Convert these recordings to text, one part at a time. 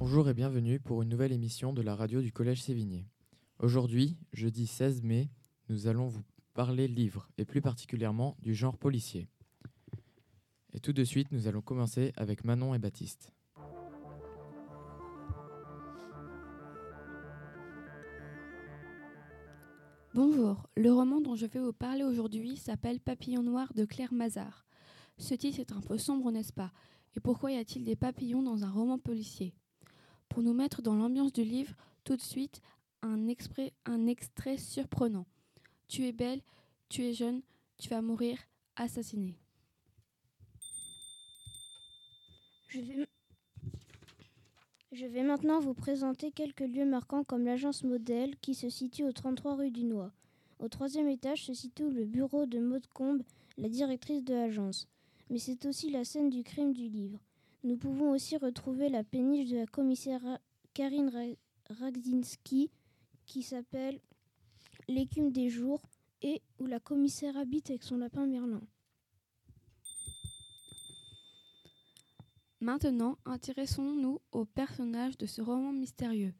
Bonjour et bienvenue pour une nouvelle émission de la radio du Collège Sévigné. Aujourd'hui, jeudi 16 mai, nous allons vous parler livres et plus particulièrement du genre policier. Et tout de suite, nous allons commencer avec Manon et Baptiste. Bonjour, le roman dont je vais vous parler aujourd'hui s'appelle Papillon noir de Claire Mazard. Ce titre est un peu sombre, n'est-ce pas? Et pourquoi y a-t-il des papillons dans un roman policier? Pour nous mettre dans l'ambiance du livre, tout de suite, un, extrait surprenant. Tu es belle, tu es jeune, tu vas mourir assassiné. Je vais, maintenant vous présenter quelques lieux marquants comme l'agence modèle qui se situe au 33 rue du Noix. Au troisième étage se situe le bureau de Maud Combe, la directrice de l'agence. Mais c'est aussi la scène du crime du livre. Nous pouvons aussi retrouver la péniche de la commissaire Karine Ragzinski qui s'appelle L'écume des jours et où la commissaire habite avec son lapin Merlin. Maintenant, intéressons-nous aux personnages de ce roman mystérieux.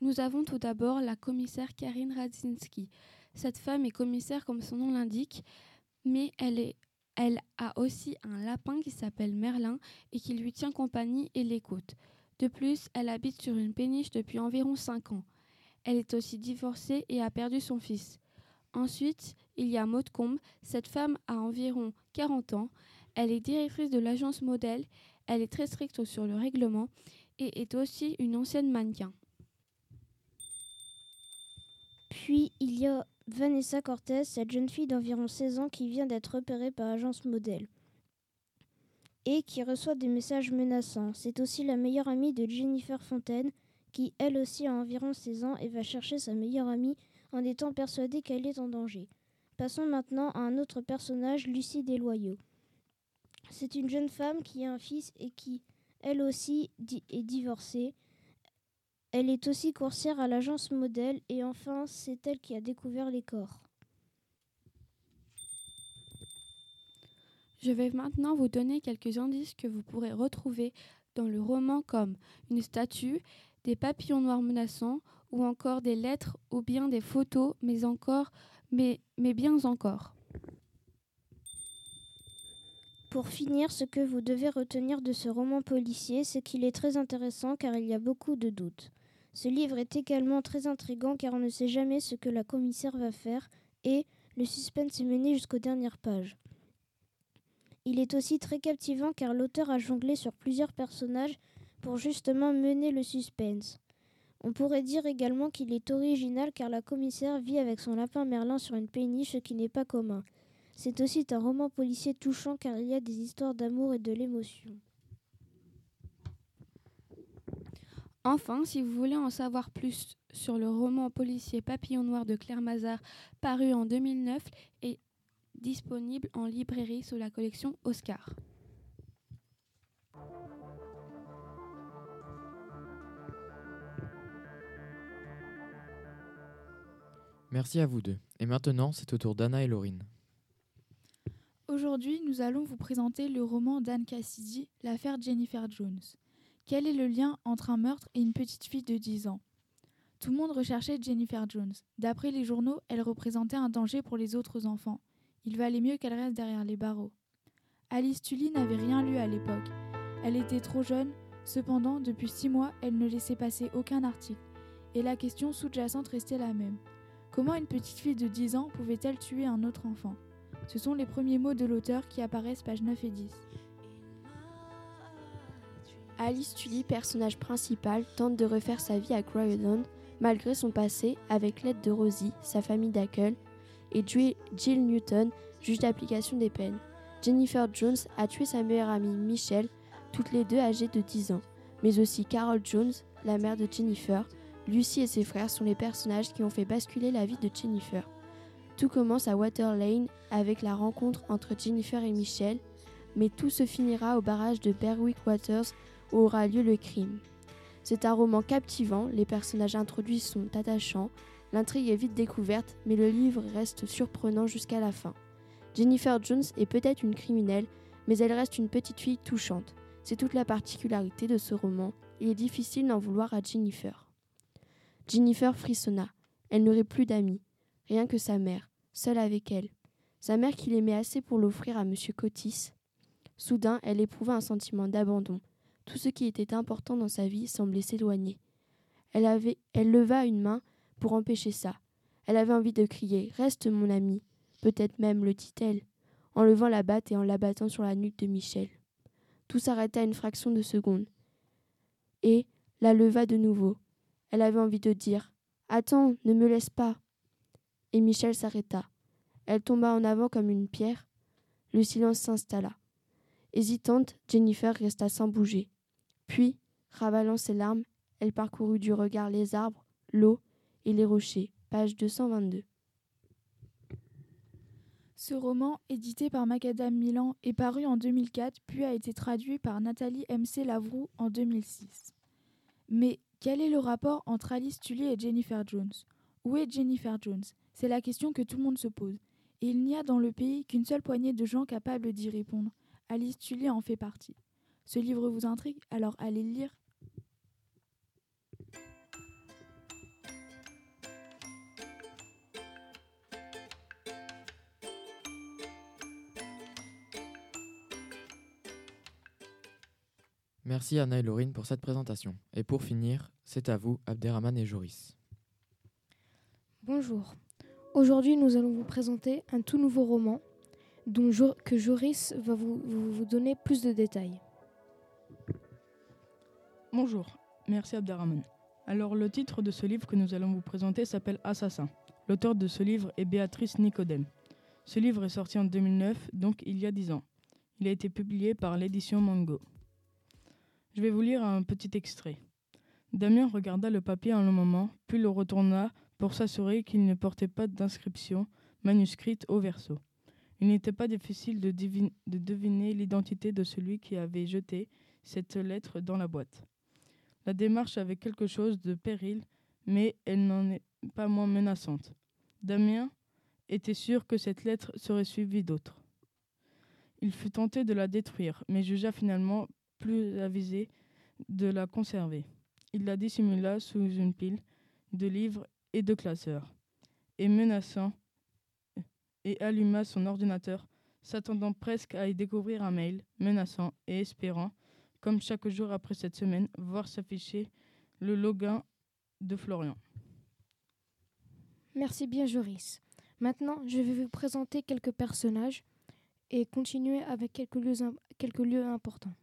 Nous avons tout d'abord la commissaire Karine Radzinski. Cette femme est commissaire comme son nom l'indique, mais elle, est, elle a aussi un lapin qui s'appelle Merlin et qui lui tient compagnie et l'écoute. De plus, elle habite sur une péniche depuis environ 5 ans. Elle est aussi divorcée et a perdu son fils. Ensuite, il y a Maud Combe. Cette femme a environ 40 ans. Elle est directrice de l'agence modèle elle est très stricte sur le règlement et est aussi une ancienne mannequin. Puis il y a Vanessa Cortez, cette jeune fille d'environ 16 ans qui vient d'être repérée par agence modèle et qui reçoit des messages menaçants. C'est aussi la meilleure amie de Jennifer Fontaine qui elle aussi a environ 16 ans et va chercher sa meilleure amie en étant persuadée qu'elle est en danger. Passons maintenant à un autre personnage, Lucie Desloyaux. C'est une jeune femme qui a un fils et qui, elle aussi, est divorcée. Elle est aussi coursière à l'agence modèle et enfin, c'est elle qui a découvert les corps. Je vais maintenant vous donner quelques indices que vous pourrez retrouver dans le roman comme une statue, des papillons noirs menaçants ou encore des lettres ou bien des photos, mais encore, mais, mais bien encore. Pour finir, ce que vous devez retenir de ce roman policier, c'est qu'il est très intéressant car il y a beaucoup de doutes. Ce livre est également très intrigant car on ne sait jamais ce que la commissaire va faire et le suspense est mené jusqu'aux dernières pages. Il est aussi très captivant car l'auteur a jonglé sur plusieurs personnages pour justement mener le suspense. On pourrait dire également qu'il est original car la commissaire vit avec son lapin Merlin sur une péniche, qui n'est pas commun. C'est aussi un roman policier touchant car il y a des histoires d'amour et de l'émotion. Enfin, si vous voulez en savoir plus sur le roman policier Papillon Noir de Claire Mazard, paru en 2009 et disponible en librairie sous la collection Oscar. Merci à vous deux. Et maintenant, c'est au tour d'Anna et Laurine. Aujourd'hui, nous allons vous présenter le roman d'Anne Cassidy, L'affaire Jennifer Jones. Quel est le lien entre un meurtre et une petite fille de 10 ans? Tout le monde recherchait Jennifer Jones. D'après les journaux, elle représentait un danger pour les autres enfants. Il valait mieux qu'elle reste derrière les barreaux. Alice Tully n'avait rien lu à l'époque. Elle était trop jeune, cependant, depuis six mois, elle ne laissait passer aucun article. Et la question sous-jacente restait la même. Comment une petite fille de 10 ans pouvait-elle tuer un autre enfant? Ce sont les premiers mots de l'auteur qui apparaissent pages 9 et 10. Alice Tully, personnage principal, tente de refaire sa vie à Croydon malgré son passé avec l'aide de Rosie, sa famille d'accueil, et Jill Newton, juge d'application des peines. Jennifer Jones a tué sa meilleure amie Michelle, toutes les deux âgées de 10 ans, mais aussi Carol Jones, la mère de Jennifer. Lucy et ses frères sont les personnages qui ont fait basculer la vie de Jennifer. Tout commence à Water Lane avec la rencontre entre Jennifer et Michelle, mais tout se finira au barrage de Berwick Waters où aura lieu le crime. C'est un roman captivant, les personnages introduits sont attachants, l'intrigue est vite découverte, mais le livre reste surprenant jusqu'à la fin. Jennifer Jones est peut-être une criminelle, mais elle reste une petite fille touchante. C'est toute la particularité de ce roman, Il est difficile d'en vouloir à Jennifer. Jennifer frissonna. Elle n'aurait plus d'amis, rien que sa mère, seule avec elle. Sa mère qui l'aimait assez pour l'offrir à M. Cotis. Soudain, elle éprouva un sentiment d'abandon. Tout ce qui était important dans sa vie semblait s'éloigner. Elle, leva une main pour empêcher ça. Elle avait envie de crier Reste, mon ami. Peut-être même le dit-elle, en levant la batte et en l'abattant sur la nuque de Michel. Tout s'arrêta une fraction de seconde. Et la leva de nouveau. Elle avait envie de dire Attends, ne me laisse pas. Et Michel s'arrêta. Elle tomba en avant comme une pierre. Le silence s'installa. Hésitante, Jennifer resta sans bouger. Puis, ravalant ses larmes, elle parcourut du regard les arbres, l'eau et les rochers. Page 222. Ce roman, édité par Macadam Milan, est paru en 2004 puis a été traduit par Nathalie MC Lavroux en 2006. Mais quel est le rapport entre Alice Tully et Jennifer Jones? Où est Jennifer Jones? C'est la question que tout le monde se pose. Et il n'y a dans le pays qu'une seule poignée de gens capables d'y répondre. Alice Tully en fait partie. Ce livre vous intrigue Alors allez le lire Merci Anna et Laurine pour cette présentation. Et pour finir, c'est à vous, Abderrahman et Joris. Bonjour. Aujourd'hui, nous allons vous présenter un tout nouveau roman dont Jo- que Joris va vous, vous- vous donner plus de détails. Bonjour, merci Abderrahman. Alors le titre de ce livre que nous allons vous présenter s'appelle Assassin. L'auteur de ce livre est Béatrice Nicodème. Ce livre est sorti en 2009, donc il y a 10 ans. Il a été publié par l'édition Mango. Je vais vous lire un petit extrait. Damien regarda le papier un moment, puis le retourna pour s'assurer qu'il ne portait pas d'inscription manuscrite au verso. Il n'était pas difficile de deviner l'identité de celui qui avait jeté cette lettre dans la boîte. La démarche avait quelque chose de péril, mais elle n'en est pas moins menaçante. Damien était sûr que cette lettre serait suivie d'autres. Il fut tenté de la détruire, mais jugea finalement plus avisé de la conserver. Il la dissimula sous une pile de livres et de classeurs, et menaçant, et alluma son ordinateur, s'attendant presque à y découvrir un mail, menaçant et espérant comme chaque jour après cette semaine, voir s'afficher le login de Florian. Merci bien, Joris. Maintenant, je vais vous présenter quelques personnages et continuer avec quelques lieux, importants.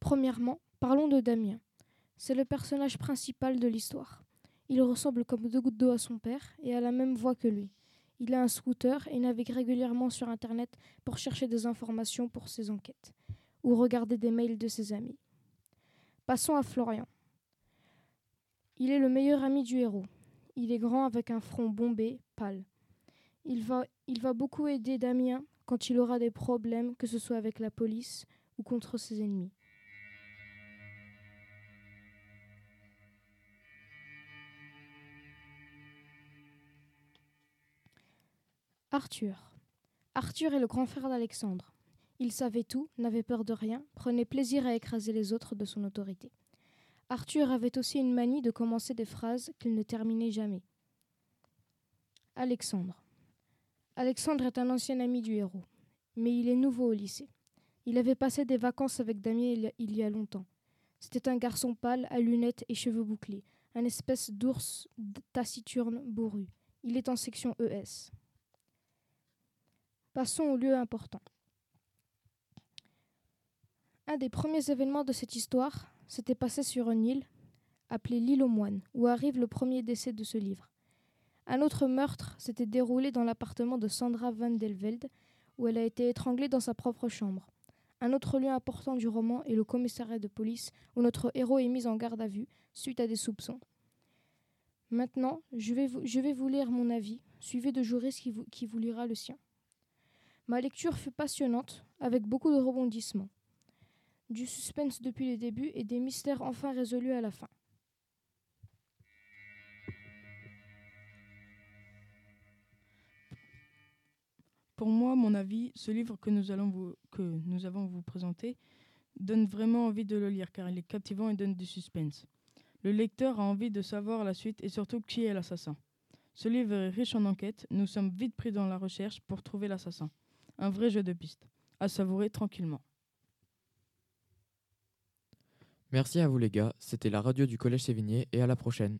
Premièrement, parlons de Damien. C'est le personnage principal de l'histoire. Il ressemble comme deux gouttes d'eau à son père et a la même voix que lui. Il a un scooter et navigue régulièrement sur Internet pour chercher des informations pour ses enquêtes ou regarder des mails de ses amis. Passons à Florian. Il est le meilleur ami du héros. Il est grand avec un front bombé, pâle. Il va, il va beaucoup aider Damien quand il aura des problèmes, que ce soit avec la police ou contre ses ennemis. Arthur. Arthur est le grand frère d'Alexandre. Il savait tout, n'avait peur de rien, prenait plaisir à écraser les autres de son autorité. Arthur avait aussi une manie de commencer des phrases qu'il ne terminait jamais. Alexandre. Alexandre est un ancien ami du héros, mais il est nouveau au lycée. Il avait passé des vacances avec Damien il y a- longtemps. C'était un garçon pâle, à lunettes et cheveux bouclés, un espèce d'ours taciturne bourru. Il est en section ES. Passons au lieu important. Un des premiers événements de cette histoire s'était passé sur une île appelée l'île aux moines, où arrive le premier décès de ce livre. Un autre meurtre s'était déroulé dans l'appartement de Sandra van Delvelde, où elle a été étranglée dans sa propre chambre. Un autre lieu important du roman est le commissariat de police, où notre héros est mis en garde à vue suite à des soupçons. Maintenant, je vais vous, lire mon avis, suivi de Joris qui vous lira le sien. Ma lecture fut passionnante, avec beaucoup de rebondissements du suspense depuis le début et des mystères enfin résolus à la fin. Pour moi, mon avis, ce livre que nous, allons vous, avons vous présenter donne vraiment envie de le lire car il est captivant et donne du suspense. Le lecteur a envie de savoir la suite et surtout qui est l'assassin. Ce livre est riche en enquêtes, nous sommes vite pris dans la recherche pour trouver l'assassin. Un vrai jeu de piste, à savourer tranquillement. Merci à vous les gars, c'était la radio du Collège Sévigné et à la prochaine.